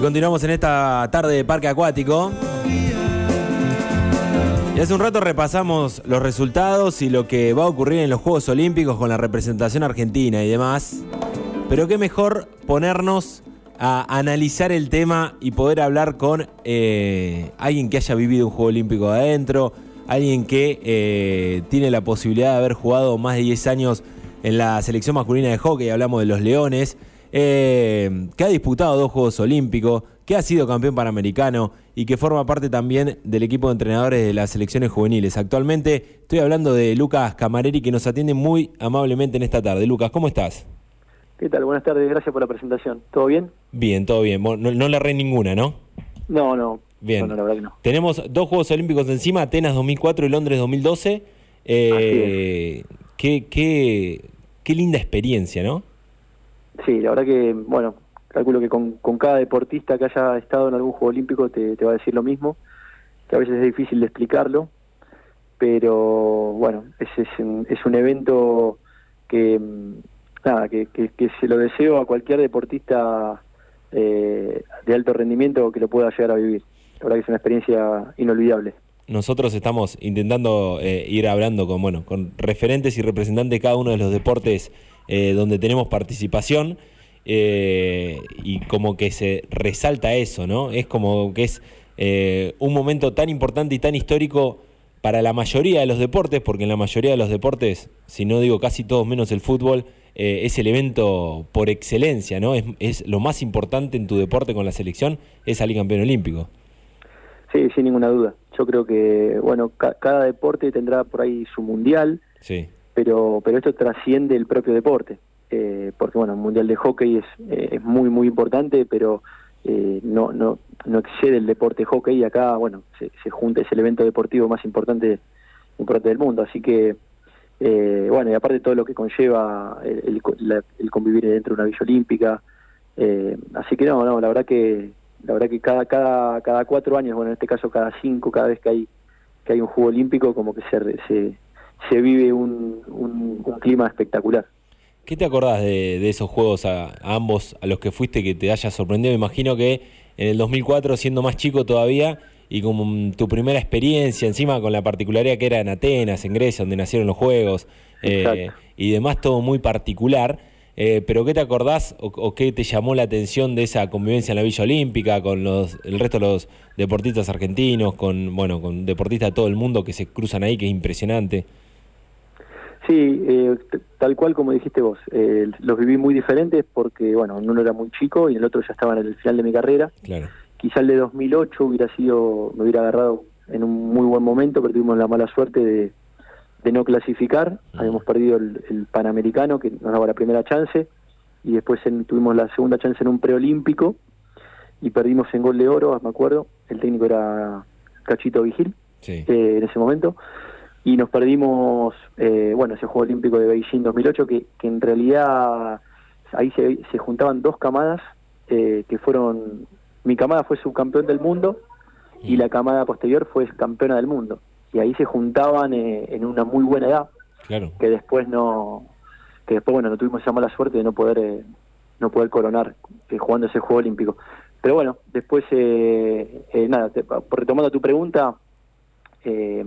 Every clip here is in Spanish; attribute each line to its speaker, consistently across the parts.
Speaker 1: Y continuamos en esta tarde de parque acuático. Y hace un rato repasamos los resultados y lo que va a ocurrir en los Juegos Olímpicos con la representación argentina y demás. Pero qué mejor ponernos a analizar el tema y poder hablar con eh, alguien que haya vivido un Juego Olímpico adentro, alguien que eh, tiene la posibilidad de haber jugado más de 10 años en la selección masculina de hockey, hablamos de los Leones, eh, que ha disputado dos Juegos Olímpicos, que ha sido campeón panamericano y que forma parte también del equipo de entrenadores de las selecciones juveniles. Actualmente estoy hablando de Lucas Camareri, que nos atiende muy amablemente en esta tarde. Lucas, ¿cómo estás?
Speaker 2: ¿Qué tal? Buenas tardes, gracias por la presentación. ¿Todo bien?
Speaker 1: Bien, todo bien. No, no le erré ninguna, ¿no?
Speaker 2: No, no.
Speaker 1: Bien.
Speaker 2: No, la verdad que no.
Speaker 1: Tenemos dos Juegos Olímpicos encima, Atenas 2004 y Londres 2012. Eh, qué, qué, qué linda experiencia, ¿no?
Speaker 2: Sí, la verdad que, bueno, calculo que con, con, cada deportista que haya estado en algún Juego Olímpico te, te, va a decir lo mismo, que a veces es difícil de explicarlo, pero bueno, es, es, un, es un evento que, nada, que, que, que, se lo deseo a cualquier deportista eh, de alto rendimiento que lo pueda llegar a vivir. La verdad que es una experiencia inolvidable.
Speaker 1: Nosotros estamos intentando eh, ir hablando con, bueno, con referentes y representantes de cada uno de los deportes eh, donde tenemos participación eh, y como que se resalta eso, ¿no? Es como que es eh, un momento tan importante y tan histórico para la mayoría de los deportes, porque en la mayoría de los deportes, si no digo casi todos menos el fútbol, eh, es el evento por excelencia, ¿no? Es, es, lo más importante en tu deporte con la selección, es salir campeón olímpico.
Speaker 2: Sí, sin ninguna duda. Yo creo que, bueno, ca cada deporte tendrá por ahí su mundial,
Speaker 1: sí.
Speaker 2: Pero, pero esto trasciende el propio deporte. Eh, porque bueno, el Mundial de Hockey es, eh, es muy, muy importante, pero eh, no, no, no excede el deporte hockey y acá, bueno, se, junta, es el evento deportivo más importante, importante del mundo, así que, bueno, y aparte todo lo que conlleva el, convivir dentro de una villa olímpica, así que no, no, la verdad que, la verdad que cada, cada, cada cuatro años, bueno, en este caso cada cinco, cada vez que hay, que hay un juego olímpico, como que se, se vive un, un, un clima espectacular.
Speaker 1: ¿Qué te acordás de, de esos juegos a, a, ambos a los que fuiste que te haya sorprendido? Me imagino que en el 2004, siendo más chico todavía, y como tu primera experiencia, encima con la particularidad que era en Atenas, en Grecia, donde nacieron los juegos, eh, y demás, todo muy particular. Eh, pero ¿qué te acordás o, o, qué te llamó la atención de esa convivencia en la Villa Olímpica con los, el resto de los deportistas argentinos, con bueno, con deportistas de todo el mundo que se cruzan ahí, que es impresionante?
Speaker 2: Sí, eh, tal cual como dijiste vos, eh, los viví muy diferentes porque, bueno, uno era muy chico y el otro ya estaba en el final de mi carrera.
Speaker 1: Claro.
Speaker 2: Quizá el de 2008 hubiera sido, me hubiera agarrado en un muy buen momento, pero tuvimos la mala suerte de, de no clasificar. Uh -huh. Habíamos perdido el, el, Panamericano, que nos daba la primera chance, y después en, tuvimos la segunda chance en un preolímpico y perdimos en gol de oro, me acuerdo. El técnico era Cachito Vigil
Speaker 1: sí.
Speaker 2: eh, en ese momento y nos perdimos, eh, bueno, ese Juego Olímpico de Beijing 2008, que, que en realidad ahí se, se juntaban dos camadas eh, que fueron, mi camada fue subcampeón del mundo y la camada posterior fue campeona del mundo. Y ahí se juntaban eh, en una muy buena edad,
Speaker 1: claro.
Speaker 2: que después no, que después, bueno, no tuvimos esa mala suerte de no poder, eh, no poder coronar eh, jugando ese Juego Olímpico. Pero bueno, después, eh, eh, nada, te, retomando tu pregunta, eh,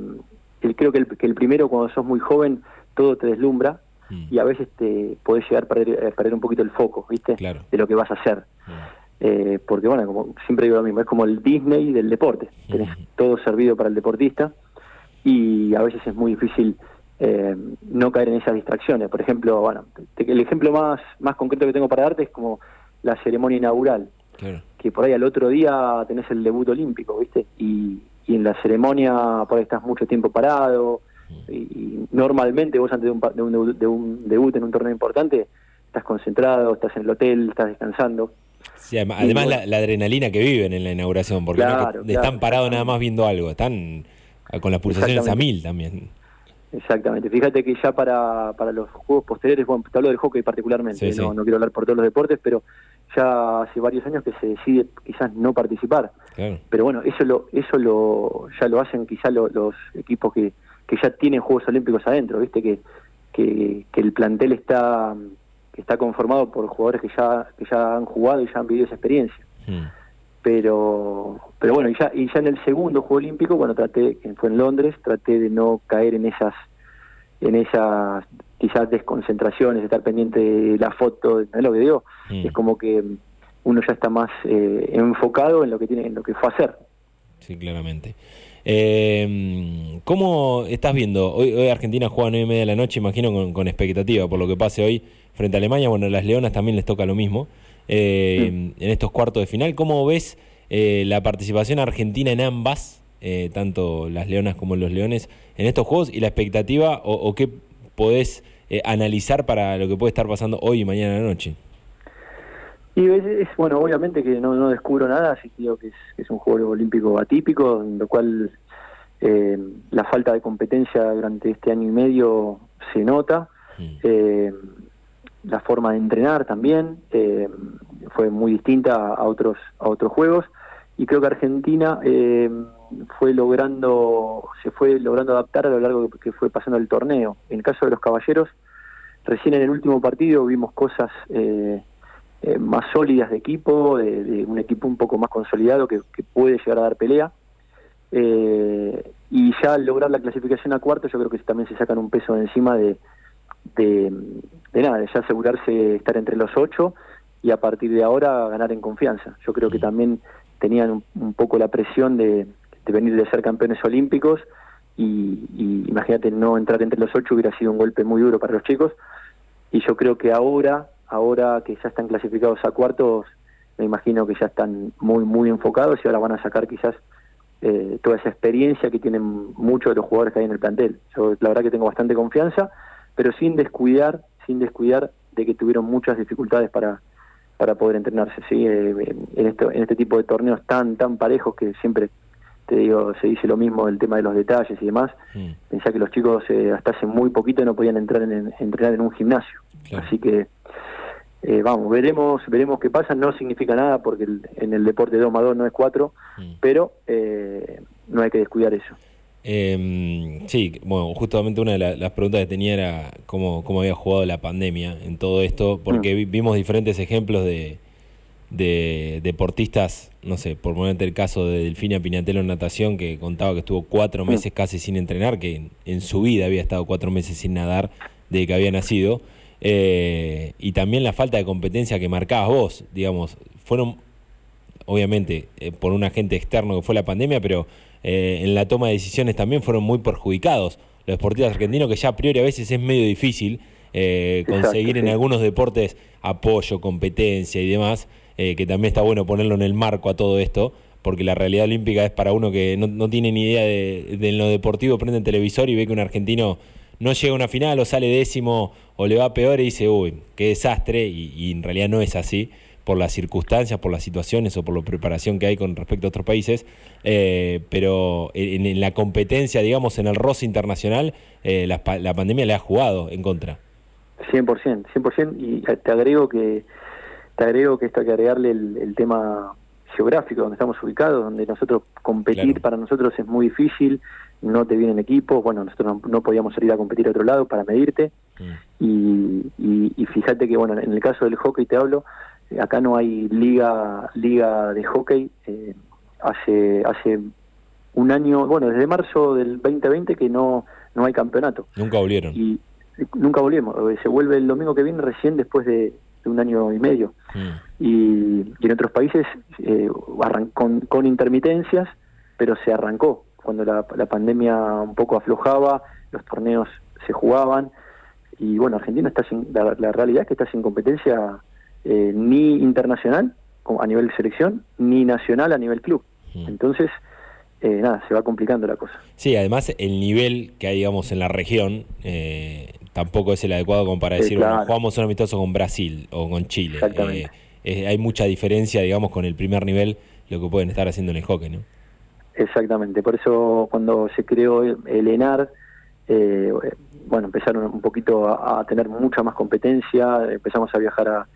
Speaker 2: creo que el, que el, primero cuando sos muy joven todo te deslumbra mm. y a veces te podés llegar a perder, a perder un poquito el foco, ¿viste?
Speaker 1: Claro.
Speaker 2: De lo que vas a hacer. Mm. Eh, porque bueno, como siempre digo lo mismo, es como el Disney del deporte, tenés mm. todo servido para el deportista y a veces es muy difícil eh, no caer en esas distracciones. Por ejemplo, bueno, te, el ejemplo más, más concreto que tengo para darte es como la ceremonia inaugural,
Speaker 1: claro.
Speaker 2: que por ahí al otro día tenés el debut olímpico, ¿viste? Y, y en la ceremonia por ahí estás mucho tiempo parado y, y normalmente vos antes de un, de, un, de un, debut en un torneo importante estás concentrado, estás en el hotel, estás descansando.
Speaker 1: Sí, además, además la, la, adrenalina que viven en la inauguración, porque
Speaker 2: claro,
Speaker 1: no
Speaker 2: claro,
Speaker 1: están parados nada más viendo algo, están con las pulsaciones a mil también.
Speaker 2: Exactamente, fíjate que ya para, para los juegos posteriores, bueno, te hablo del hockey particularmente,
Speaker 1: sí,
Speaker 2: no,
Speaker 1: sí.
Speaker 2: no quiero hablar por todos los deportes, pero ya hace varios años que se decide quizás no participar.
Speaker 1: Claro.
Speaker 2: Pero bueno, eso lo eso lo ya lo hacen quizás lo, los equipos que, que ya tienen Juegos Olímpicos adentro, ¿viste? Que, que, que el plantel está que está conformado por jugadores que ya que ya han jugado y ya han vivido esa experiencia.
Speaker 1: Mm.
Speaker 2: pero pero bueno y ya y ya en el segundo juego olímpico bueno traté que fue en Londres traté de no caer en esas en esas quizás desconcentraciones de estar pendiente de la foto de lo que digo
Speaker 1: Mm.
Speaker 2: es como que uno ya está más eh, enfocado en lo que tiene en lo que fue a hacer
Speaker 1: Sí, claramente. Eh, ¿Cómo estás viendo? Hoy, hoy Argentina juega a 9 y media de la noche, imagino con, con expectativa por lo que pase hoy frente a Alemania. Bueno, a las Leonas también les toca lo mismo eh, en estos cuartos de final. ¿Cómo ves eh, la participación argentina en ambas, eh, tanto las Leonas como los Leones, en estos juegos y la expectativa o, o qué podés eh, analizar para lo que puede estar pasando hoy y mañana a la noche?
Speaker 2: Y es, es, bueno, obviamente que no, no descubro nada, así que digo que es, que es un juego olímpico atípico, en lo cual eh, la falta de competencia durante este año y medio se nota.
Speaker 1: Mm.
Speaker 2: Eh, la forma de entrenar también eh, fue muy distinta a otros a otros juegos y creo que Argentina eh, fue logrando se fue logrando adaptar a lo largo que fue pasando el torneo. En el caso de los caballeros, recién en el último partido vimos cosas eh, eh, más sólidas de equipo, de, de, un equipo un poco más consolidado que, que puede llegar a dar pelea. Eh, y ya al lograr la clasificación a cuarto, yo creo que también se sacan un peso de encima de, de, de nada, de ya asegurarse estar entre los ocho y a partir de ahora ganar en confianza. Yo creo que también tenían un, un poco la presión de, de, venir de ser campeones olímpicos y, y imagínate no entrar entre los ocho hubiera sido un golpe muy duro para los chicos y yo creo que ahora ahora que ya están clasificados a cuartos, me imagino que ya están muy, muy enfocados y ahora van a sacar quizás eh, toda esa experiencia que tienen muchos de los jugadores que hay en el plantel. Yo la verdad que tengo bastante confianza, pero sin descuidar, sin descuidar de que tuvieron muchas dificultades para para poder entrenarse, sí, eh, en esto, en este tipo de torneos tan tan parejos que siempre te digo, se dice lo mismo del tema de los detalles y demás.
Speaker 1: Mm.
Speaker 2: Pensá que los chicos eh, hasta hace muy poquito no podían entrar en, en entrenar en un gimnasio.
Speaker 1: Claro.
Speaker 2: Así que eh, vamos, veremos veremos qué pasa. No significa nada porque el, en el deporte 2 más 2 no es 4,
Speaker 1: Mm.
Speaker 2: pero eh, no hay que descuidar eso.
Speaker 1: Eh, sí, bueno, justamente una de la- las preguntas que tenía era cómo, cómo había jugado la pandemia en todo esto, porque
Speaker 2: Mm.
Speaker 1: vi- vimos diferentes ejemplos de, de deportistas, no sé, por ponerte el caso de Delfina Pinatelo en natación, que contaba que estuvo cuatro
Speaker 2: Mm.
Speaker 1: meses casi sin entrenar, que en, en su vida había estado cuatro meses sin nadar desde que había nacido, eh, y también la falta de competencia que marcabas vos, digamos, fueron obviamente eh, por un agente externo que fue la pandemia, pero eh, en la toma de decisiones también fueron muy perjudicados los deportistas argentinos, que ya a priori a veces es medio difícil eh,
Speaker 2: Exacto,
Speaker 1: conseguir en algunos deportes apoyo, competencia y demás, eh, que también está bueno ponerlo en el marco a todo esto, porque la realidad olímpica es para uno que no, no tiene ni idea de, lo deportivo, prende el televisor y ve que un argentino no llega a una final o sale décimo o le va peor y dice, uy, qué desastre, y, en realidad no es así por las circunstancias, por las situaciones o por la preparación que hay con respecto a otros países, eh, pero en, en la competencia, digamos, en el roce internacional, eh, la, la pandemia le ha jugado en contra.
Speaker 2: 100%, 100%, y te agrego que te agrego que esto hay que agregarle el, el tema geográfico, donde estamos ubicados, donde nosotros competir
Speaker 1: Claro.
Speaker 2: para nosotros es muy difícil, no te vienen equipos, bueno, nosotros no, no podíamos salir a competir a otro lado para medirte,
Speaker 1: Mm.
Speaker 2: y, y, y fíjate que, bueno, en el caso del hockey te hablo, acá no hay liga liga de hockey, eh, hace hace un año, bueno, desde marzo del 2020 que no no hay campeonato
Speaker 1: Nunca volvieron.
Speaker 2: y nunca volvemos. eh, Se vuelve el domingo que viene recién después de, de un año y medio.
Speaker 1: Mm.
Speaker 2: Y, y en otros países eh, con, con intermitencias, pero se arrancó. Cuando la, la pandemia un poco aflojaba, los torneos se jugaban. Y bueno, Argentina está sin, la, la realidad es que está sin competencia eh, ni internacional a nivel selección, ni nacional a nivel club.
Speaker 1: Mm.
Speaker 2: Entonces, eh, nada, se va complicando la cosa.
Speaker 1: Sí, además el nivel que hay, digamos, en la región eh, tampoco es el adecuado como para
Speaker 2: Sí,
Speaker 1: decir, bueno, jugamos un amistoso con Brasil o con Chile. Eh, eh, hay mucha diferencia, digamos, con el primer nivel, lo que pueden estar haciendo en el hockey, ¿no?
Speaker 2: Exactamente, por eso cuando se creó el, ENAR, eh, bueno, empezaron un poquito a, a tener mucha más competencia, empezamos a viajar a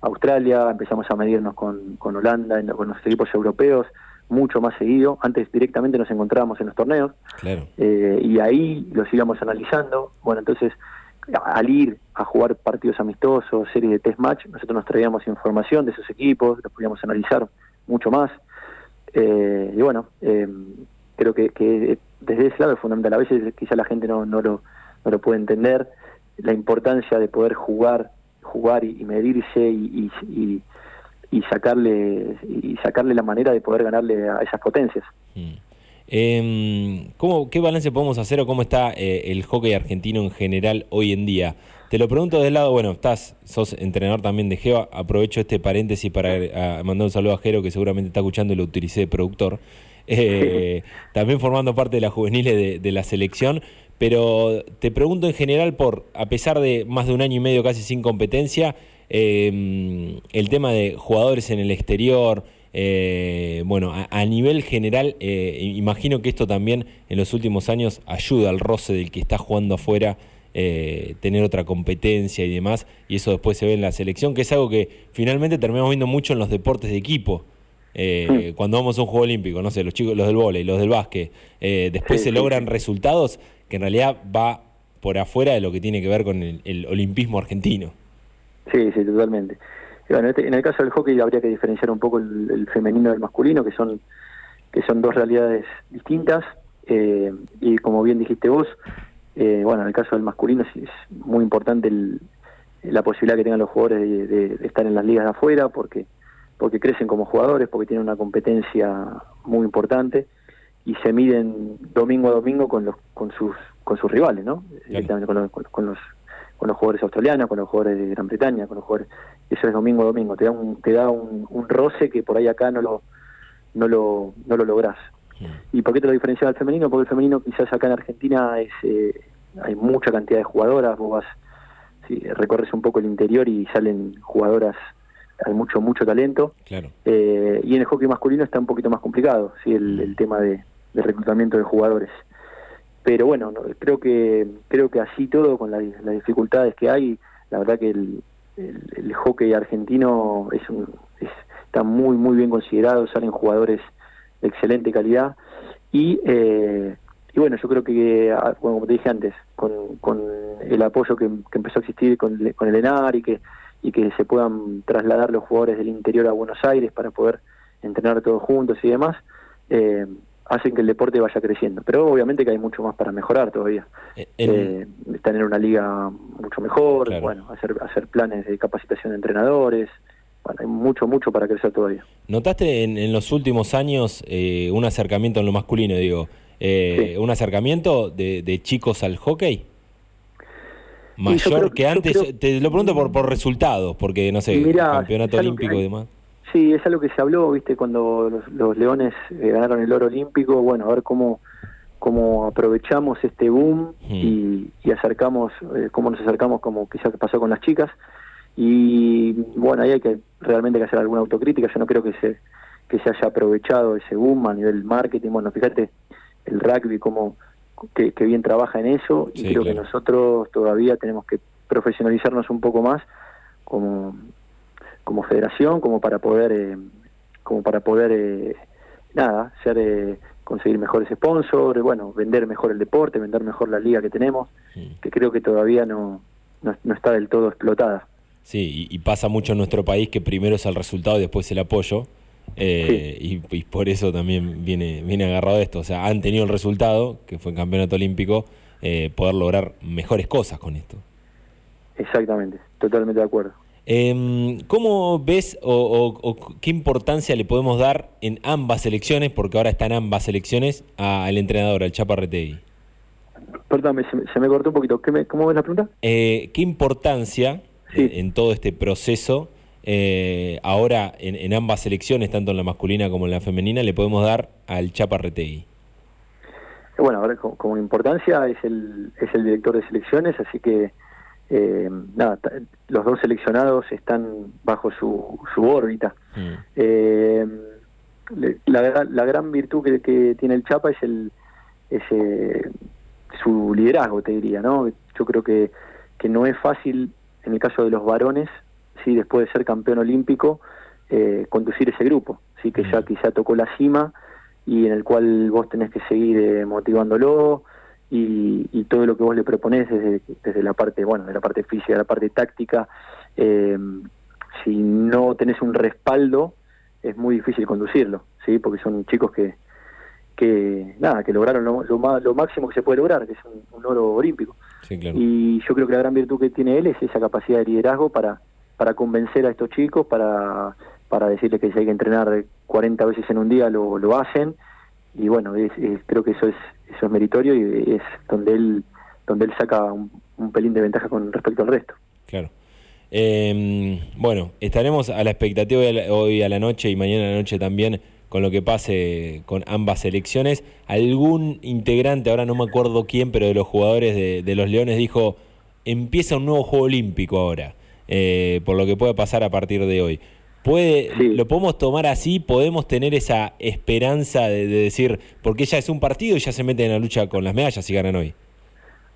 Speaker 2: Australia, empezamos a medirnos con, con Holanda, con los equipos europeos, mucho más seguido. Antes directamente nos encontrábamos en los torneos
Speaker 1: Claro.
Speaker 2: eh, y ahí los íbamos analizando. Bueno, entonces al ir a jugar partidos amistosos, series de test match, nosotros nos traíamos información de esos equipos, los podíamos analizar mucho más. Eh, y bueno, eh, creo que, que, desde ese lado es fundamental. A veces quizá la gente no, no, lo, no lo puede entender, la importancia de poder jugar jugar y, medirse y, y, y, sacarle y sacarle la manera de poder ganarle a esas potencias. Mm.
Speaker 1: Eh, ¿cómo, ¿Qué balance podemos hacer o cómo está eh, el hockey argentino en general hoy en día? Te lo pregunto del lado, bueno, estás, sos entrenador también de Geo, aprovecho este paréntesis para mandar un saludo a Jero que seguramente está escuchando y lo utilicé de productor. Eh, también formando parte de la juveniles de, la selección, pero te pregunto en general por, a pesar de más de un año y medio casi sin competencia, eh, el tema de jugadores en el exterior, eh, bueno, a, nivel general, eh, imagino que esto también en los últimos años ayuda al roce del que está jugando afuera, eh, tener otra competencia y demás, y eso después se ve en la selección, que es algo que finalmente terminamos viendo mucho en los deportes de equipo. Eh, cuando vamos a un juego olímpico, no sé, los chicos, los del vóley, los del básquet, después se logran resultados que en realidad va por afuera de lo que tiene que ver con el, el olimpismo argentino.
Speaker 2: Sí, sí, totalmente. Bueno, este, en el caso del hockey habría que diferenciar un poco el, femenino del masculino, que son que son dos realidades distintas. Eh, y como bien dijiste vos, eh, bueno, en el caso del masculino es, muy importante la posibilidad que tengan los jugadores de, estar en las ligas de afuera, porque porque crecen como jugadores, porque tienen una competencia muy importante y se miden domingo a domingo con los con sus con sus rivales, ¿no? con los con los jugadores australianos, con los jugadores de Gran Bretaña, con los jugadores eso es domingo a domingo, te da un te da un, roce que por ahí acá no lo no lo no lo lográs. ¿Y por qué te lo diferenciaba el femenino? Porque el femenino quizás acá en Argentina es eh, hay mucha cantidad de jugadoras, vos vas si recorres un poco el interior y salen jugadoras hay mucho mucho talento claro. eh, y en el hockey masculino está un poquito más complicado sí el, el tema de, de reclutamiento de jugadores pero bueno creo que creo que así todo con las dificultades que hay la verdad que el, hockey argentino está muy muy bien considerado salen jugadores de excelente calidad. Y eh, bueno yo creo que ah, como te dije antes con, el apoyo que, empezó a existir con, con el ENAR y que y que se puedan trasladar los jugadores del interior a Buenos Aires para poder entrenar todos juntos y demás eh, hacen que el deporte vaya creciendo. Pero obviamente que hay mucho más para mejorar todavía. Eh, eh, tener una liga mucho mejor, bueno, hacer, hacer planes de capacitación de entrenadores. Bueno, hay mucho, mucho para crecer todavía.
Speaker 1: ¿Notaste en, los últimos años eh, un acercamiento en lo masculino, digo, un acercamiento de, chicos al hockey? Mayor que antes, te lo pregunto por, por resultados, porque no sé, campeonato olímpico y demás.
Speaker 2: Sí, es algo que se habló, viste, cuando los, Leones eh, ganaron el oro olímpico, bueno, a ver cómo, cómo aprovechamos este boom hmm. y, acercamos, eh, cómo nos acercamos como quizás pasó con las chicas. Y bueno, ahí hay que realmente que hacer alguna autocrítica, yo no creo que se, que se haya aprovechado ese boom a nivel marketing, bueno, fíjate el rugby como que, bien trabaja en eso. Y creo que nosotros todavía tenemos que profesionalizarnos un poco más como como federación como para poder eh, como para poder eh, nada ser eh, conseguir mejores sponsors bueno vender mejor el deporte vender mejor la liga que tenemos que creo que todavía no, no, está del todo explotada.
Speaker 1: Sí y, pasa mucho en nuestro país que primero es el resultado y después el apoyo y, por eso también viene viene agarrado esto. O sea han tenido el resultado que fue el campeonato olímpico poder lograr mejores cosas con esto.
Speaker 2: Exactamente totalmente de acuerdo
Speaker 1: eh, ¿Cómo ves o, qué importancia le podemos dar en ambas elecciones, porque ahora están ambas elecciones, al entrenador, al Chaparretegui?
Speaker 2: Perdón, se, me cortó un poquito. ¿Cómo ves la pregunta?
Speaker 1: Eh, ¿Qué importancia en, todo este proceso, eh, ahora en, ambas elecciones, tanto en la masculina como en la femenina, le podemos dar al Chaparretegui?
Speaker 2: Bueno, ahora como, importancia es el, es el director de selecciones, así que eh, nada, los dos seleccionados están bajo su, su órbita. Mm. Eh, la, la, gran virtud que, tiene el Chapa es el ese, su liderazgo, te diría, ¿no? Yo creo que, que no es fácil, en el caso de los varones, sí, después de ser campeón olímpico, eh, conducir ese grupo, sí, que ya mm. quizá tocó la cima y en el cual vos tenés que seguir eh, motivándolo, y, todo lo que vos le proponés desde, desde la parte, bueno, de la parte física, la parte táctica, eh, si no tenés un respaldo, es muy difícil conducirlo, ¿sí? porque son chicos que, que nada, que lograron lo, lo, máximo que se puede lograr, que es un, oro olímpico. Y yo creo que la gran virtud que tiene él es esa capacidad de liderazgo para, para convencer a estos chicos, para, para decirles que si hay que entrenar 40 veces en un día lo, lo hacen. Y bueno, creo que eso es, eso es meritorio y es donde él, donde él saca un, un pelín de ventaja con respecto al resto.
Speaker 1: Claro. Eh, bueno, estaremos a la expectativa hoy a la noche y mañana a la noche también con lo que pase con ambas selecciones. Algún integrante, ahora no me acuerdo quién, pero de los jugadores de, los Leones dijo, empieza un nuevo Juego Olímpico ahora, eh, por lo que puede pasar a partir de hoy. Puede, ¿Lo podemos tomar así? ¿Podemos tener esa esperanza de, de decir, porque ya es un partido y ya se mete en la lucha con las medallas y ganan hoy?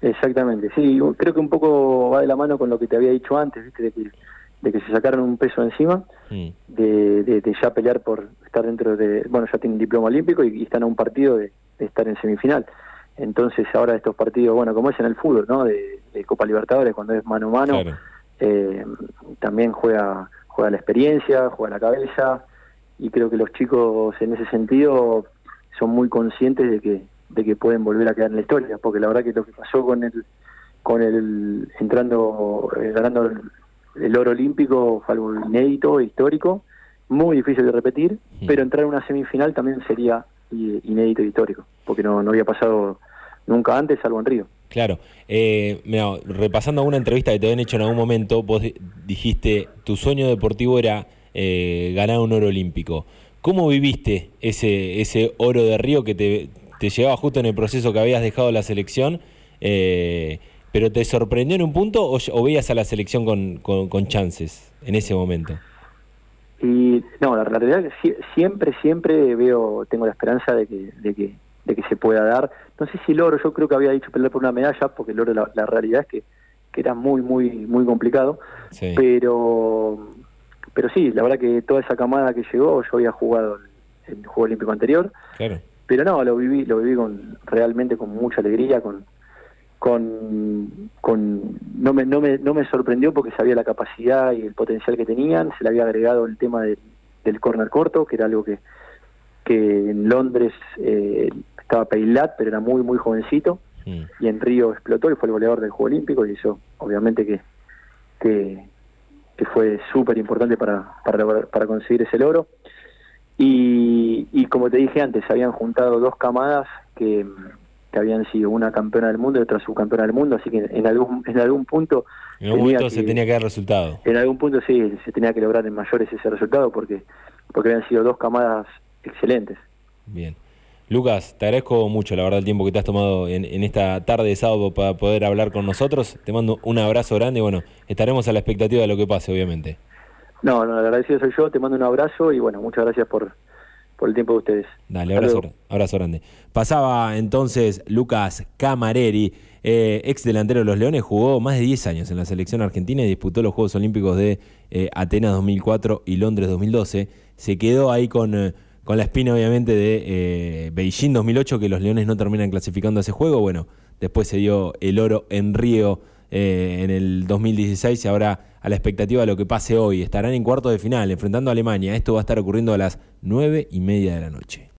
Speaker 2: Exactamente, sí, creo que un poco va de la mano con lo que te había dicho antes, ¿viste? De, que, de que se sacaron un peso encima, mm. de, de, ya pelear por estar dentro de, bueno, ya tienen diploma olímpico y, están a un partido de, estar en semifinal. Entonces ahora estos partidos, bueno, como es en el fútbol, ¿no? De, Copa Libertadores, cuando es mano a mano, eh, también juega, juega la experiencia, juega la cabeza, y creo que los chicos en ese sentido son muy conscientes de que de que pueden volver a quedar en la historia, porque la verdad que lo que pasó con el con el entrando eh, ganando el, oro olímpico fue algo inédito, histórico, muy difícil de repetir, mm. pero entrar en una semifinal también sería inédito e histórico, porque no, no había pasado nunca antes, salvo en Río.
Speaker 1: Claro. Eh, repasando alguna entrevista que te habían hecho en algún momento, vos dijiste, tu sueño deportivo era eh, ganar un oro olímpico. ¿Cómo viviste ese, ese oro de Río que te, te llegaba justo en el proceso que habías dejado la selección, eh, pero ¿te sorprendió en un punto o, veías a la selección con, con, chances en ese momento?
Speaker 2: Y no, la, realidad es que siempre, siempre veo, tengo la esperanza de que, de que, de que se pueda dar. No sé si el oro, yo creo que había dicho pelear por una medalla, porque el oro, la, realidad es que, que, era muy, muy, muy complicado. Pero, pero sí, la verdad que toda esa camada que llegó, yo había jugado el, el Juego Olímpico anterior. Claro pero no, lo viví, lo viví con, realmente con mucha alegría, con, con, con no, me, no, me, no me sorprendió porque sabía la capacidad y el potencial que tenían, se le había agregado el tema del corner corto, que era algo que, que en Londres eh, estaba Peilat, pero era muy, muy jovencito, y en Río explotó y fue el goleador del Juego Olímpico, y eso obviamente que, que, que fue súper importante para, para, para conseguir ese logro. Y, y como te dije antes, habían juntado dos camadas que, habían sido una campeona del mundo y otra subcampeona del mundo, así que en algún, en algún punto...
Speaker 1: En algún punto se tenía que dar resultado.
Speaker 2: En algún punto sí, se tenía que lograr en mayores ese resultado porque, porque habían sido dos camadas excelentes.
Speaker 1: Bien. Lucas, te agradezco mucho, la verdad, el tiempo que te has tomado en, en, esta tarde de sábado para poder hablar con nosotros. Te mando un abrazo grande y bueno, estaremos a la expectativa de lo que pase, obviamente.
Speaker 2: No, no, agradecido soy yo, te mando un abrazo y bueno, muchas gracias por, por el tiempo de ustedes.
Speaker 1: Dale, abrazo, abrazo grande. Pasaba entonces Lucas Camareri, eh, ex delantero de los Leones, jugó más de 10 años en la selección argentina y disputó los Juegos Olímpicos de eh, Atenas 2004 y Londres 2012. Se quedó ahí con, eh, con la espina, obviamente, de Beijing 2008, que los Leones no terminan clasificando a ese juego. Bueno, después se dio el oro en Río en el 2016 y ahora a la expectativa de lo que pase hoy. Estarán en cuarto de final enfrentando a Alemania. Esto va a estar ocurriendo a las nueve y media de la noche.